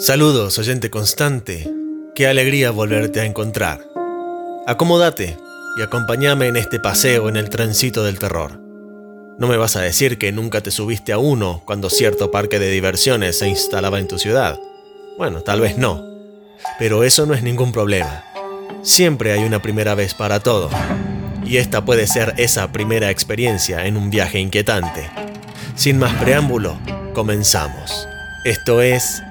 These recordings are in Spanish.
Saludos, oyente constante. Qué alegría volverte a encontrar. Acomódate y acompáñame en este paseo en el tránsito del terror. No me vas a decir que nunca te subiste a uno cuando cierto parque de diversiones se instalaba en tu ciudad. Bueno, tal vez no, pero eso no es ningún problema. Siempre hay una primera vez para todo, y esta puede ser esa primera experiencia en un viaje inquietante. Sin más preámbulo, comenzamos. Esto es...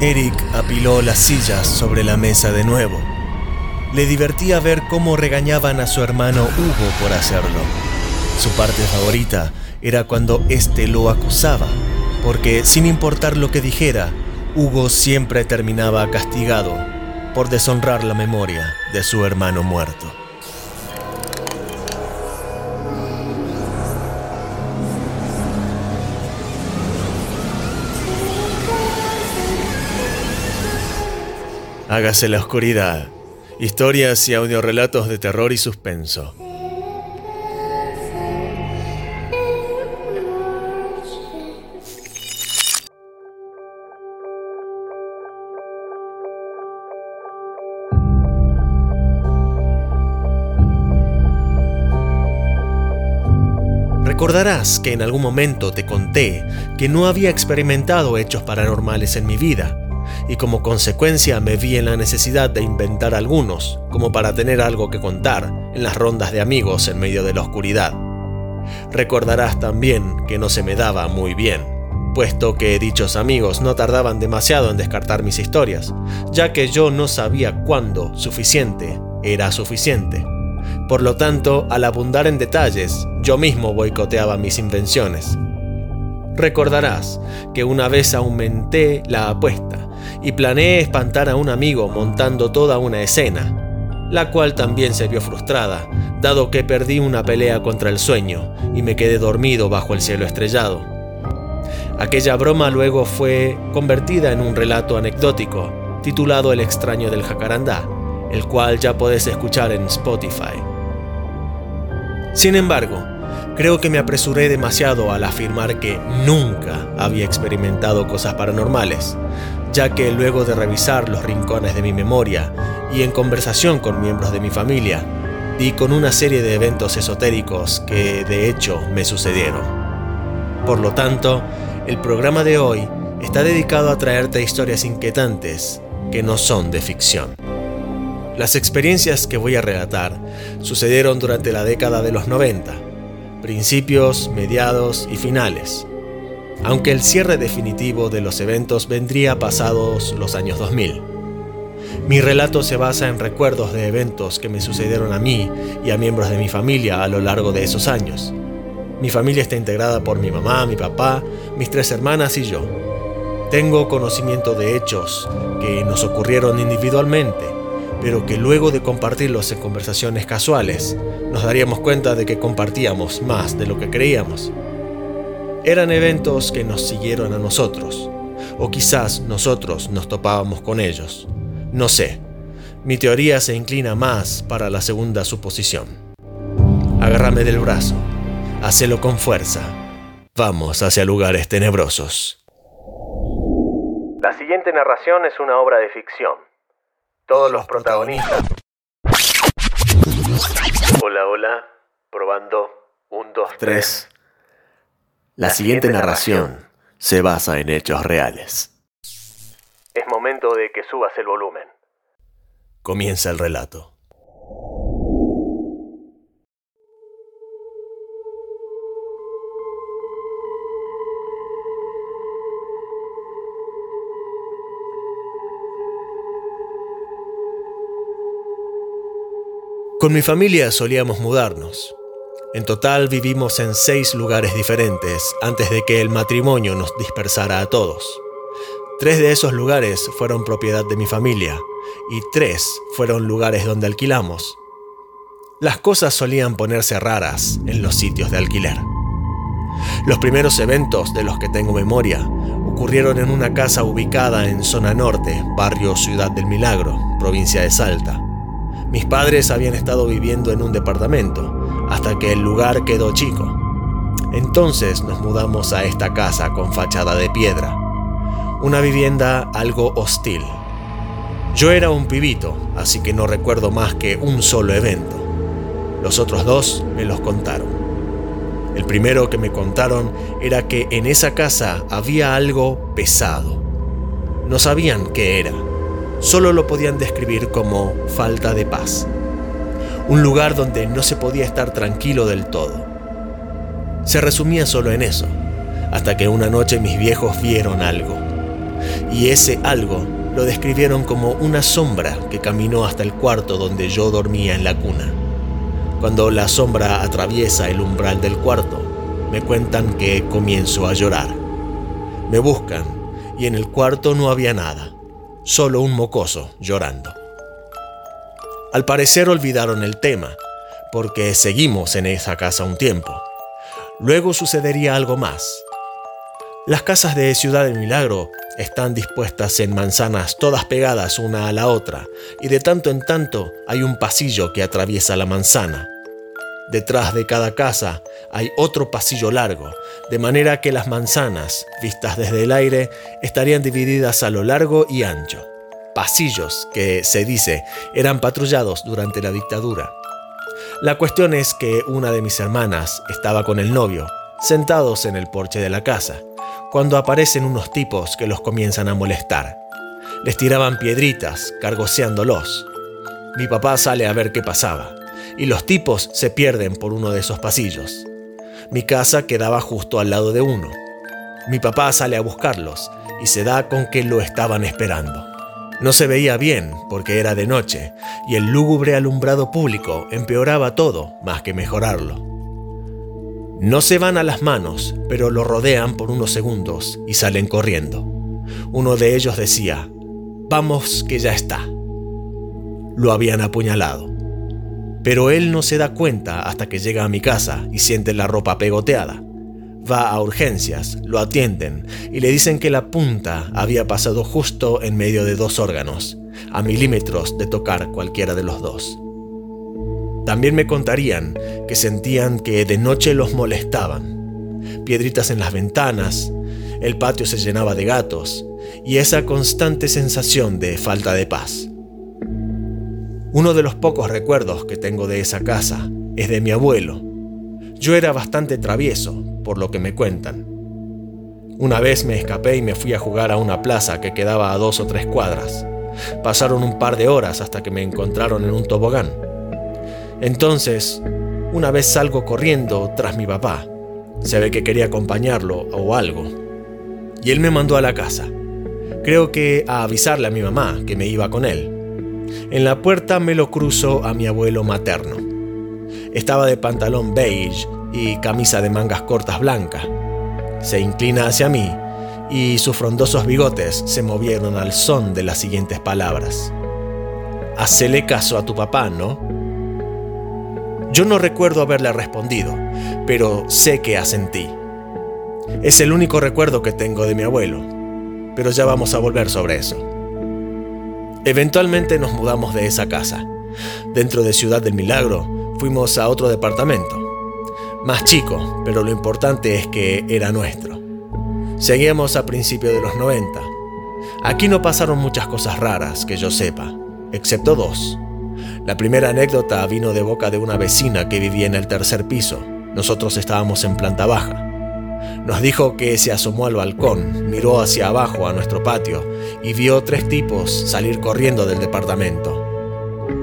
Eric apiló las sillas sobre la mesa de nuevo. Le divertía ver cómo regañaban a su hermano Hugo por hacerlo. Su parte favorita era cuando éste lo acusaba, porque sin importar lo que dijera, Hugo siempre terminaba castigado por deshonrar la memoria de su hermano muerto. Hágase la oscuridad. Historias y audiorelatos de terror y suspenso. Recordarás que en algún momento te conté que no había experimentado hechos paranormales en mi vida, y como consecuencia me vi en la necesidad de inventar algunos, como para tener algo que contar en las rondas de amigos en medio de la oscuridad. Recordarás también que no se me daba muy bien, puesto que dichos amigos no tardaban demasiado en descartar mis historias, ya que yo no sabía cuándo suficiente era suficiente. Por lo tanto, al abundar en detalles, yo mismo boicoteaba mis invenciones. Recordarás que una vez aumenté la apuesta y planeé espantar a un amigo montando toda una escena, la cual también se vio frustrada, dado que perdí una pelea contra el sueño y me quedé dormido bajo el cielo estrellado. Aquella broma luego fue convertida en un relato anecdótico titulado El extraño del jacarandá, el cual ya podés escuchar en Spotify. Sin embargo, creo que me apresuré demasiado al afirmar que nunca había experimentado cosas paranormales, ya que luego de revisar los rincones de mi memoria y en conversación con miembros de mi familia, di con una serie de eventos esotéricos que de hecho me sucedieron. Por lo tanto, el programa de hoy está dedicado a traerte historias inquietantes que no son de ficción. Las experiencias que voy a relatar sucedieron durante la década de los 90, principios, mediados y finales, aunque el cierre definitivo de los eventos vendría pasados los años 2000. Mi relato se basa en recuerdos de eventos que me sucedieron a mí y a miembros de mi familia a lo largo de esos años. Mi familia está integrada por mi mamá, mi papá, mis tres hermanas y yo. Tengo conocimiento de hechos que nos ocurrieron individualmente pero que luego de compartirlos en conversaciones casuales, nos daríamos cuenta de que compartíamos más de lo que creíamos. Eran eventos que nos siguieron a nosotros, o quizás nosotros nos topábamos con ellos. No sé, mi teoría se inclina más para la segunda suposición. Agárrame del brazo, hacelo con fuerza. Vamos hacia lugares tenebrosos. La siguiente narración es una obra de ficción todos los protagonistas. Hola, hola. Probando. Un, dos, tres. La siguiente narración se basa en hechos reales. Es momento de que subas el volumen. Comienza el relato. Con mi familia solíamos mudarnos. En total vivimos en seis lugares diferentes antes de que el matrimonio nos dispersara a todos. Tres de esos lugares fueron propiedad de mi familia y tres fueron lugares donde alquilamos. Las cosas solían ponerse raras en los sitios de alquiler. Los primeros eventos de los que tengo memoria ocurrieron en una casa ubicada en zona norte, barrio Ciudad del Milagro, provincia de Salta. Mis padres habían estado viviendo en un departamento, hasta que el lugar quedó chico. Entonces nos mudamos a esta casa con fachada de piedra. Una vivienda algo hostil. Yo era un pibito, así que no recuerdo más que un solo evento. Los otros dos me los contaron. El primero que me contaron era que en esa casa había algo pesado. No sabían qué era, solo lo podían describir como falta de paz. Un lugar donde no se podía estar tranquilo del todo. Se resumía solo en eso, hasta que una noche mis viejos vieron algo. Y ese algo lo describieron como una sombra que caminó hasta el cuarto donde yo dormía en la cuna. Cuando la sombra atraviesa el umbral del cuarto, me cuentan que comienzo a llorar. Me buscan y en el cuarto no había nada, solo un mocoso llorando. Al parecer olvidaron el tema, porque seguimos en esa casa un tiempo. Luego sucedería algo más. Las casas de Ciudad del Milagro están dispuestas en manzanas todas pegadas una a la otra, y de tanto en tanto hay un pasillo que atraviesa la manzana. Detrás de cada casa hay otro pasillo largo, de manera que las manzanas, vistas desde el aire, estarían divididas a lo largo y ancho. Pasillos que, se dice, eran patrullados durante la dictadura. La cuestión es que una de mis hermanas estaba con el novio, sentados en el porche de la casa, cuando aparecen unos tipos que los comienzan a molestar. Les tiraban piedritas, cargoseándolos. Mi papá sale a ver qué pasaba, y los tipos se pierden por uno de esos pasillos. Mi casa quedaba justo al lado de uno. Mi papá sale a buscarlos y se da con que lo estaban esperando. No se veía bien porque era de noche y el lúgubre alumbrado público empeoraba todo más que mejorarlo. No se van a las manos, pero lo rodean por unos segundos y salen corriendo. Uno de ellos decía, vamos que ya está. Lo habían apuñalado. Pero él no se da cuenta hasta que llega a mi casa y siente la ropa pegoteada. Va a urgencias, lo atienden y le dicen que la punta había pasado justo en medio de dos órganos, a milímetros de tocar cualquiera de los dos. También me contarían que sentían que de noche los molestaban. Piedritas en las ventanas, el patio se llenaba de gatos y esa constante sensación de falta de paz. Uno de los pocos recuerdos que tengo de esa casa es de mi abuelo. Yo era bastante travieso, por lo que me cuentan. Una vez me escapé y me fui a jugar a una plaza que quedaba a dos o tres cuadras. Pasaron un par de horas hasta que me encontraron en un tobogán. Entonces, una vez salgo corriendo tras mi papá. Se ve que quería acompañarlo o algo. Y él me mandó a la casa. Creo que a avisarle a mi mamá que me iba con él. En la puerta me lo cruzo a mi abuelo materno. Estaba de pantalón beige y camisa de mangas cortas blanca. Se inclina hacia mí y sus frondosos bigotes se movieron al son de las siguientes palabras. Hacele caso a tu papá, ¿no? Yo no recuerdo haberle respondido, pero sé que asentí. Es el único recuerdo que tengo de mi abuelo, pero ya vamos a volver sobre eso. Eventualmente nos mudamos de esa casa. Dentro de Ciudad del Milagro fuimos a otro departamento. Más chico, pero lo importante es que era nuestro. Seguíamos a principios de los 90. Aquí no pasaron muchas cosas raras que yo sepa, excepto dos. La primera anécdota vino de boca de una vecina que vivía en el tercer piso. Nosotros estábamos en planta baja. Nos dijo que se asomó al balcón, miró hacia abajo a nuestro patio y vio tres tipos salir corriendo del departamento.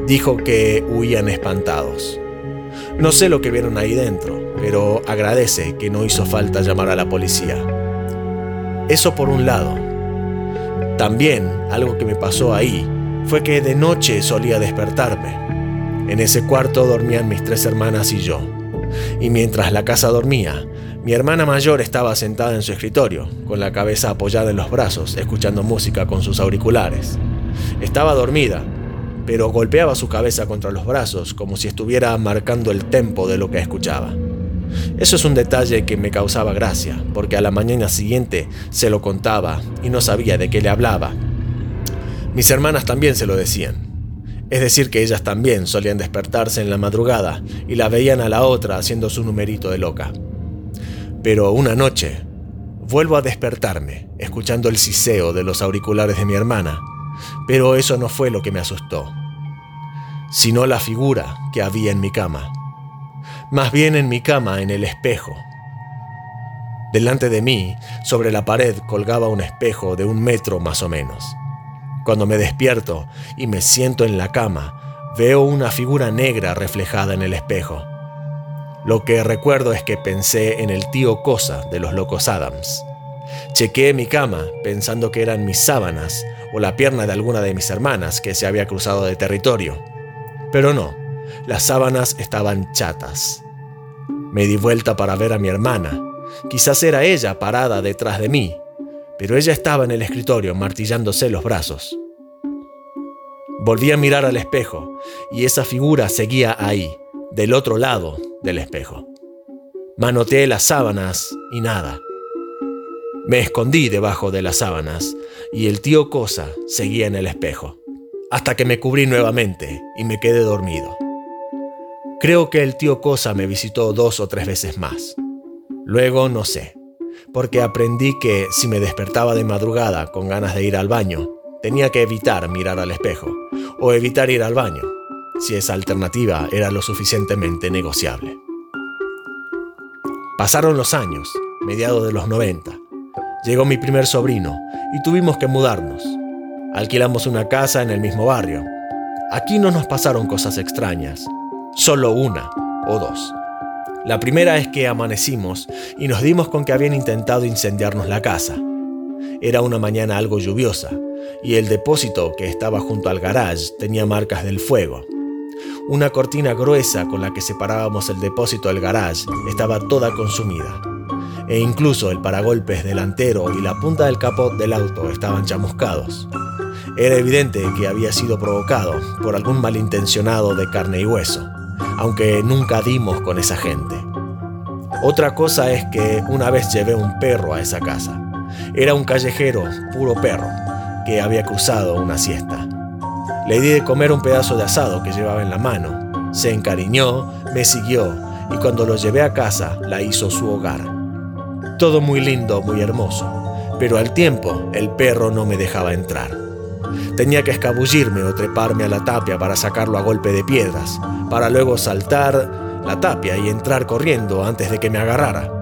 Dijo que huían espantados. No sé lo que vieron ahí dentro, pero agradece que no hizo falta llamar a la policía. Eso por un lado. También algo que me pasó ahí fue que de noche solía despertarme. En ese cuarto dormían mis tres hermanas y yo. Y mientras la casa dormía, mi hermana mayor estaba sentada en su escritorio, con la cabeza apoyada en los brazos, escuchando música con sus auriculares. Estaba dormida, pero golpeaba su cabeza contra los brazos como si estuviera marcando el tempo de lo que escuchaba. Eso es un detalle que me causaba gracia, porque a la mañana siguiente se lo contaba y no sabía de qué le hablaba, mis hermanas también se lo decían. Es decir, que ellas también solían despertarse en la madrugada y la veían a la otra haciendo su numerito de loca. Pero una noche Vuelvo a despertarme, escuchando el siseo de los auriculares de mi hermana, pero eso no fue lo que me asustó, sino la figura que había en mi cama. Más bien en mi cama, en el espejo. Delante de mí, sobre la pared, colgaba un espejo de un metro más o menos. Cuando me despierto y me siento en la cama, veo una figura negra reflejada en el espejo. Lo que recuerdo es que pensé en el tío Cosa de los locos Adams. Chequeé mi cama pensando que eran mis sábanas o la pierna de alguna de mis hermanas que se había cruzado de territorio. Pero no, las sábanas estaban chatas. Me di vuelta para ver a mi hermana. Quizás era ella parada detrás de mí, pero ella estaba en el escritorio martillándose los brazos. Volví a mirar al espejo y esa figura seguía ahí, del otro lado del espejo. Manoteé las sábanas y nada. Me escondí debajo de las sábanas y el tío Cosa seguía en el espejo, hasta que me cubrí nuevamente y me quedé dormido. Creo que el tío Cosa me visitó dos o tres veces más. Luego no sé, porque aprendí que si me despertaba de madrugada con ganas de ir al baño, tenía que evitar mirar al espejo o evitar ir al baño, si esa alternativa era lo suficientemente negociable. Pasaron los años, mediados de los 90. Llegó mi primer sobrino y tuvimos que mudarnos. Alquilamos una casa en el mismo barrio. Aquí no nos pasaron cosas extrañas, solo una o dos. La primera es que amanecimos y nos dimos con que habían intentado incendiarnos la casa. Era una mañana algo lluviosa y el depósito que estaba junto al garage tenía marcas del fuego. Una cortina gruesa con la que separábamos el depósito del garage estaba toda consumida. E incluso el paragolpes delantero y la punta del capot del auto estaban chamuscados. Era evidente que había sido provocado por algún malintencionado de carne y hueso, aunque nunca dimos con esa gente. Otra cosa es que una vez llevé un perro a esa casa. Era un callejero, puro perro, que había cruzado una siesta. Le di de comer un pedazo de asado que llevaba en la mano. Se encariñó, me siguió y cuando lo llevé a casa la hizo su hogar. Todo muy lindo, muy hermoso, pero al tiempo el perro no me dejaba entrar. Tenía que escabullirme o treparme a la tapia para sacarlo a golpe de piedras, para luego saltar la tapia y entrar corriendo antes de que me agarrara.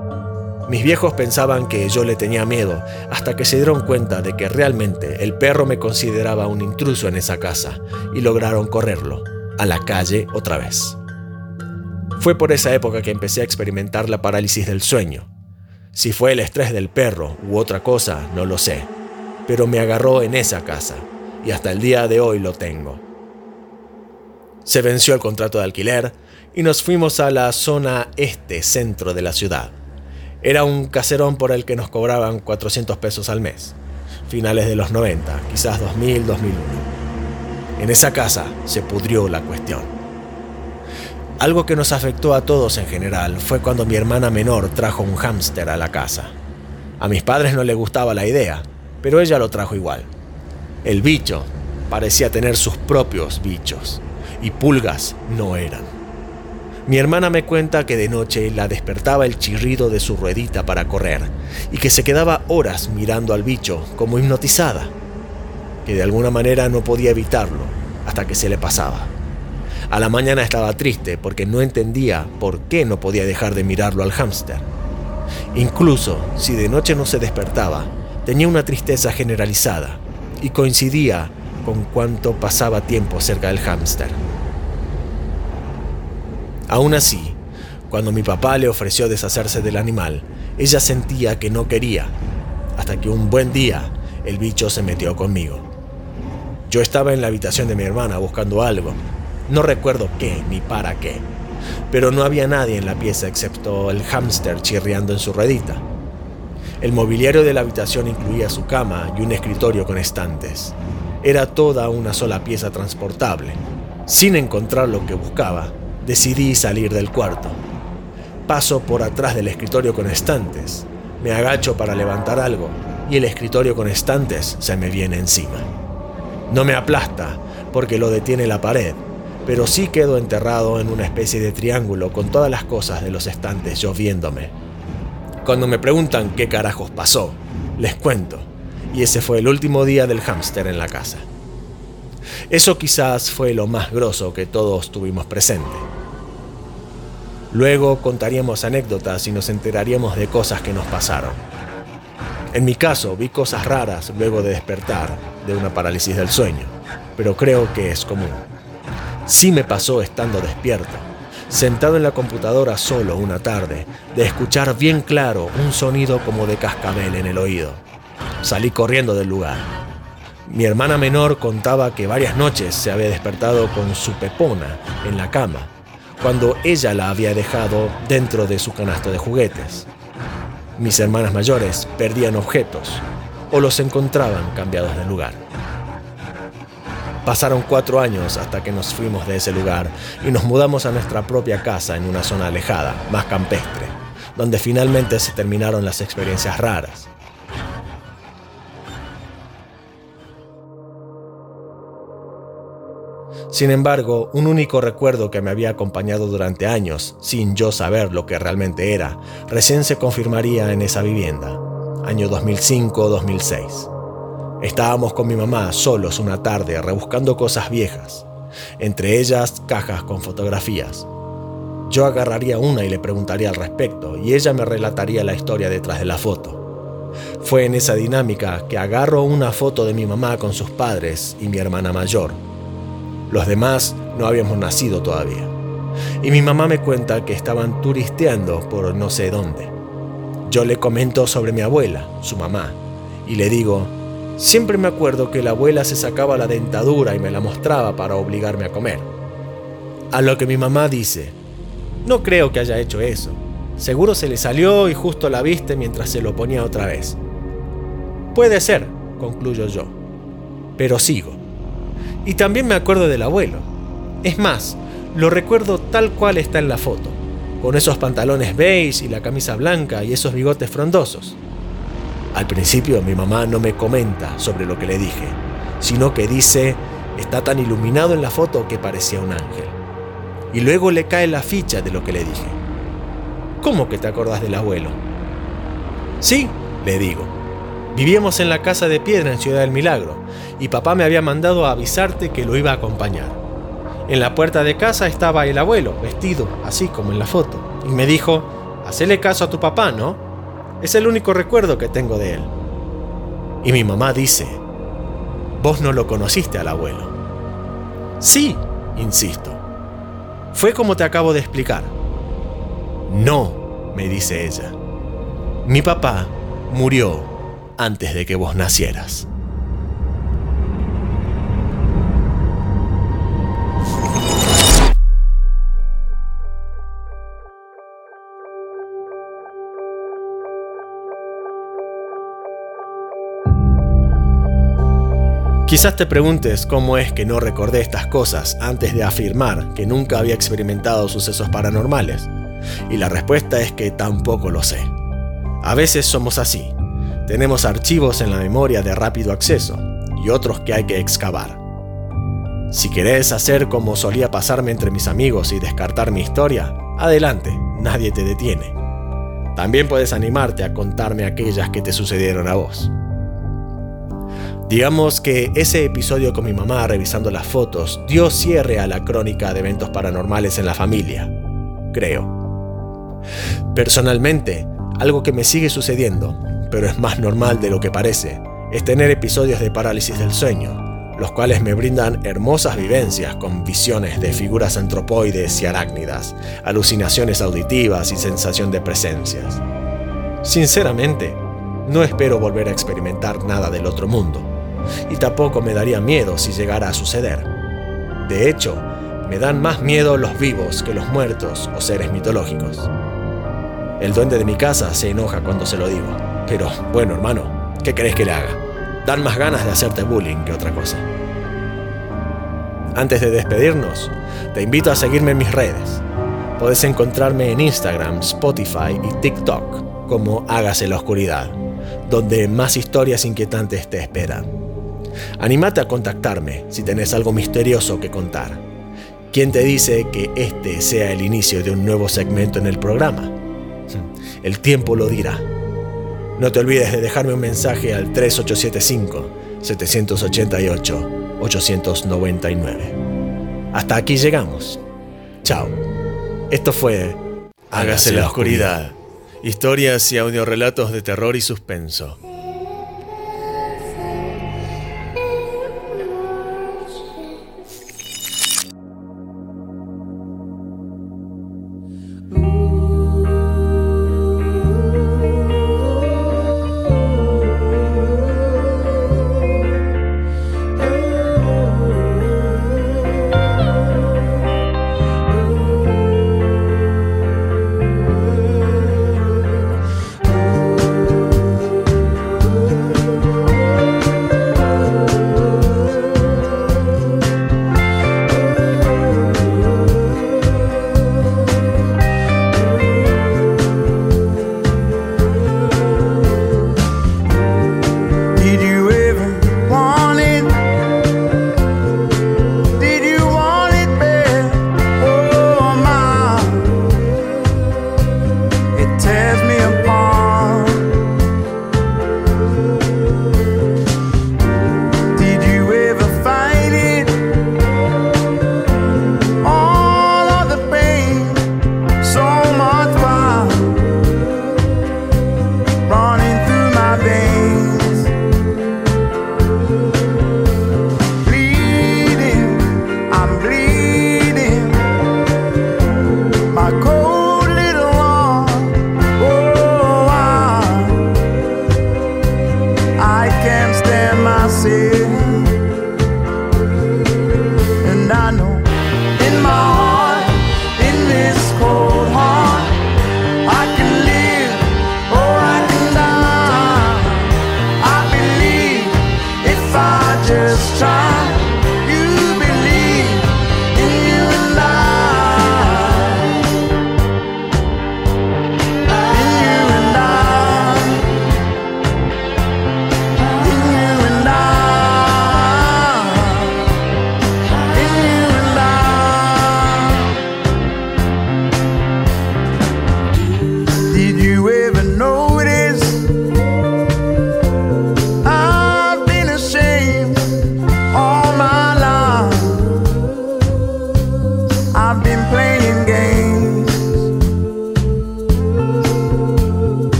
Mis viejos pensaban que yo le tenía miedo, hasta que se dieron cuenta de que realmente el perro me consideraba un intruso en esa casa y lograron correrlo a la calle otra vez. Fue por esa época que empecé a experimentar la parálisis del sueño. Si fue el estrés del perro u otra cosa, no lo sé, pero me agarró en esa casa y hasta el día de hoy lo tengo. Se venció el contrato de alquiler y nos fuimos a la zona este centro de la ciudad. Era un caserón por el que nos cobraban 400 pesos al mes, finales de los 90, quizás 2000, 2001. En esa casa se pudrió la cuestión. Algo que nos afectó a todos en general fue cuando mi hermana menor trajo un hámster a la casa. A mis padres no les gustaba la idea, pero ella lo trajo igual. El bicho parecía tener sus propios bichos, y pulgas no eran. Mi hermana me cuenta que de noche la despertaba el chirrido de su ruedita para correr y que se quedaba horas mirando al bicho como hipnotizada, que de alguna manera no podía evitarlo hasta que se le pasaba. A la mañana estaba triste porque no entendía por qué no podía dejar de mirarlo al hámster. Incluso si de noche no se despertaba, tenía una tristeza generalizada y coincidía con cuánto pasaba tiempo cerca del hámster. Aún así, cuando mi papá le ofreció deshacerse del animal, ella sentía que no quería, hasta que un buen día el bicho se metió conmigo. Yo estaba en la habitación de mi hermana buscando algo, no recuerdo qué ni para qué, pero no había nadie en la pieza excepto el hámster chirriando en su ruedita. El mobiliario de la habitación incluía su cama y un escritorio con estantes. Era toda una sola pieza transportable. Sin encontrar lo que buscaba, decidí salir del cuarto. Paso por atrás del escritorio con estantes. Me agacho para levantar algo y el escritorio con estantes se me viene encima. No me aplasta porque lo detiene la pared, pero sí quedo enterrado en una especie de triángulo con todas las cosas de los estantes lloviéndome. Cuando me preguntan qué carajos pasó, les cuento. Y ese fue el último día del hámster en la casa. Eso quizás fue lo más grosso que todos tuvimos presente. Luego contaríamos anécdotas y nos enteraríamos de cosas que nos pasaron. En mi caso, vi cosas raras luego de despertar de una parálisis del sueño, pero creo que es común. Sí me pasó estando despierto, sentado en la computadora solo una tarde, de escuchar bien claro un sonido como de cascabel en el oído. Salí corriendo del lugar. Mi hermana menor contaba que varias noches se había despertado con su pepona en la cama, cuando ella la había dejado dentro de su canasto de juguetes. Mis hermanas mayores perdían objetos o los encontraban cambiados de lugar. Pasaron cuatro años hasta que nos fuimos de ese lugar y nos mudamos a nuestra propia casa en una zona alejada, más campestre, donde finalmente se terminaron las experiencias raras. Sin embargo, un único recuerdo que me había acompañado durante años, sin yo saber lo que realmente era, recién se confirmaría en esa vivienda, año 2005-2006. Estábamos con mi mamá solos una tarde rebuscando cosas viejas, entre ellas cajas con fotografías. Yo agarraría una y le preguntaría al respecto, y ella me relataría la historia detrás de la foto. Fue en esa dinámica que agarro una foto de mi mamá con sus padres y mi hermana mayor. Los demás no habíamos nacido todavía. Y mi mamá me cuenta que estaban turisteando por no sé dónde. Yo le comento sobre mi abuela, su mamá, y le digo, Siempre me acuerdo que la abuela se sacaba la dentadura y me la mostraba para obligarme a comer. A lo que mi mamá dice, no creo que haya hecho eso. Seguro se le salió y justo la viste mientras se lo ponía otra vez. Puede ser, concluyo yo. Pero sigo. Y también me acuerdo del abuelo. Es más, lo recuerdo tal cual está en la foto, con esos pantalones beige y la camisa blanca y esos bigotes frondosos. Al principio mi mamá no me comenta sobre lo que le dije, sino que dice, está tan iluminado en la foto que parecía un ángel. Y luego le cae la ficha de lo que le dije. ¿Cómo que te acordás del abuelo? Sí, le digo. Vivíamos en la casa de piedra en Ciudad del Milagro y papá me había mandado a avisarte que lo iba a acompañar. En la puerta de casa estaba el abuelo, vestido así como en la foto, y me dijo, hacele caso a tu papá, ¿no? Es el único recuerdo que tengo de él. Y mi mamá dice, vos no lo conociste al abuelo. Sí, insisto. Fue como te acabo de explicar. No, me dice ella. Mi papá murió antes de que vos nacieras. Quizás te preguntes cómo es que no recordé estas cosas antes de afirmar que nunca había experimentado sucesos paranormales. Y la respuesta es que tampoco lo sé. A veces somos así. Tenemos archivos en la memoria de rápido acceso y otros que hay que excavar. Si querés hacer como solía pasarme entre mis amigos y descartar mi historia, adelante, nadie te detiene. También puedes animarte a contarme aquellas que te sucedieron a vos. Digamos que ese episodio con mi mamá revisando las fotos dio cierre a la crónica de eventos paranormales en la familia, creo. Personalmente, algo que me sigue sucediendo, pero es más normal de lo que parece, es tener episodios de parálisis del sueño, los cuales me brindan hermosas vivencias con visiones de figuras antropoides y arácnidas, alucinaciones auditivas y sensación de presencias. Sinceramente, no espero volver a experimentar nada del otro mundo y tampoco me daría miedo si llegara a suceder. De hecho, me dan más miedo los vivos que los muertos o seres mitológicos. El duende de mi casa se enoja cuando se lo digo, pero bueno hermano, ¿qué querés que le haga? Dan más ganas de hacerte bullying que otra cosa. Antes de despedirnos, te invito a seguirme en mis redes. Puedes encontrarme en Instagram, Spotify y TikTok como Hágase la Oscuridad, donde más historias inquietantes te esperan. Anímate a contactarme si tenés algo misterioso que contar. ¿Quién te dice que este sea el inicio de un nuevo segmento en el programa? El tiempo lo dirá. No te olvides de dejarme un mensaje al 3875-788-899. Hasta aquí llegamos. Chao. Esto fue Hágase la oscuridad. Historias y audiorelatos de terror y suspenso.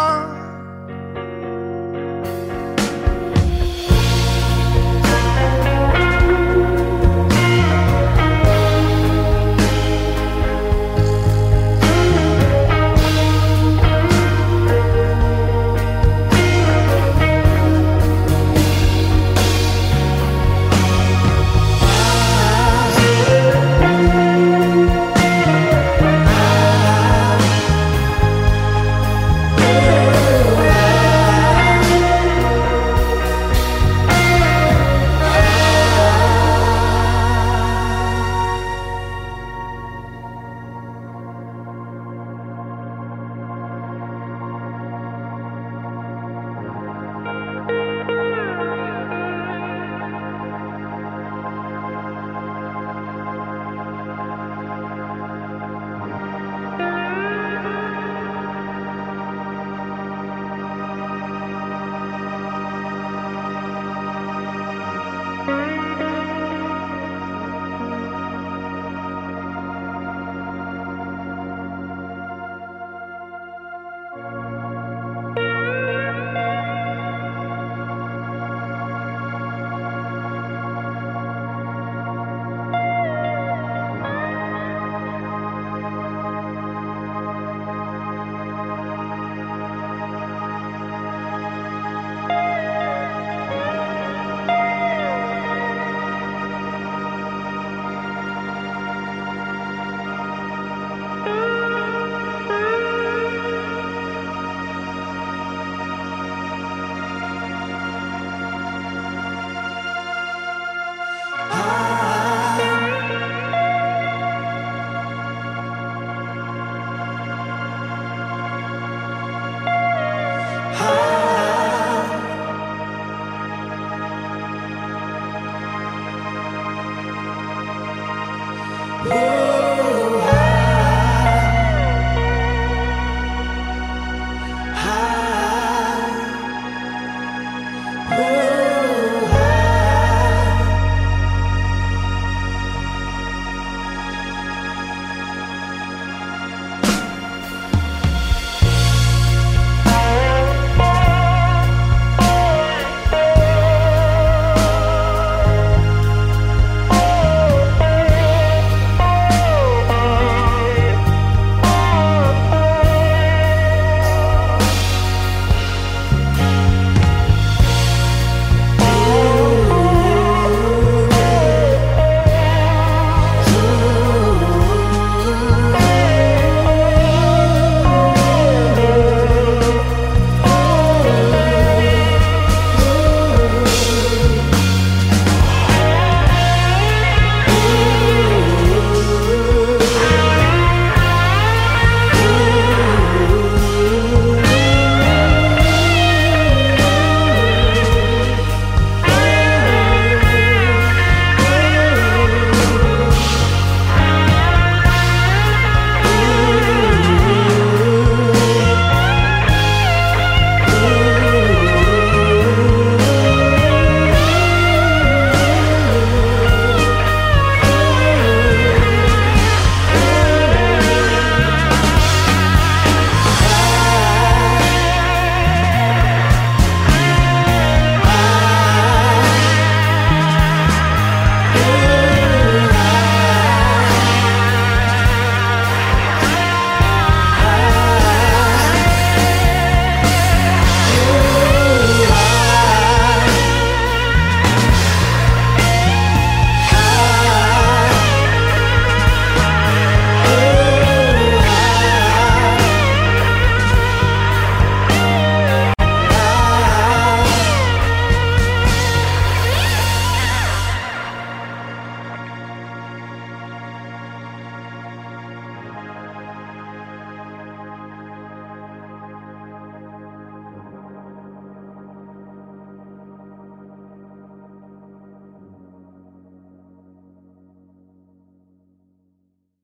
heart.